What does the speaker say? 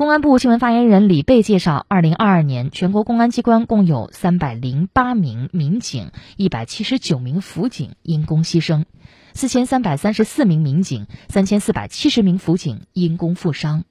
公安部新闻发言人李蓓介绍二零二二年全国公安机关共有三百零八名民警一百七十九名辅警因公牺牲四千三百三十四名民警三千四百七十名辅警因公负伤。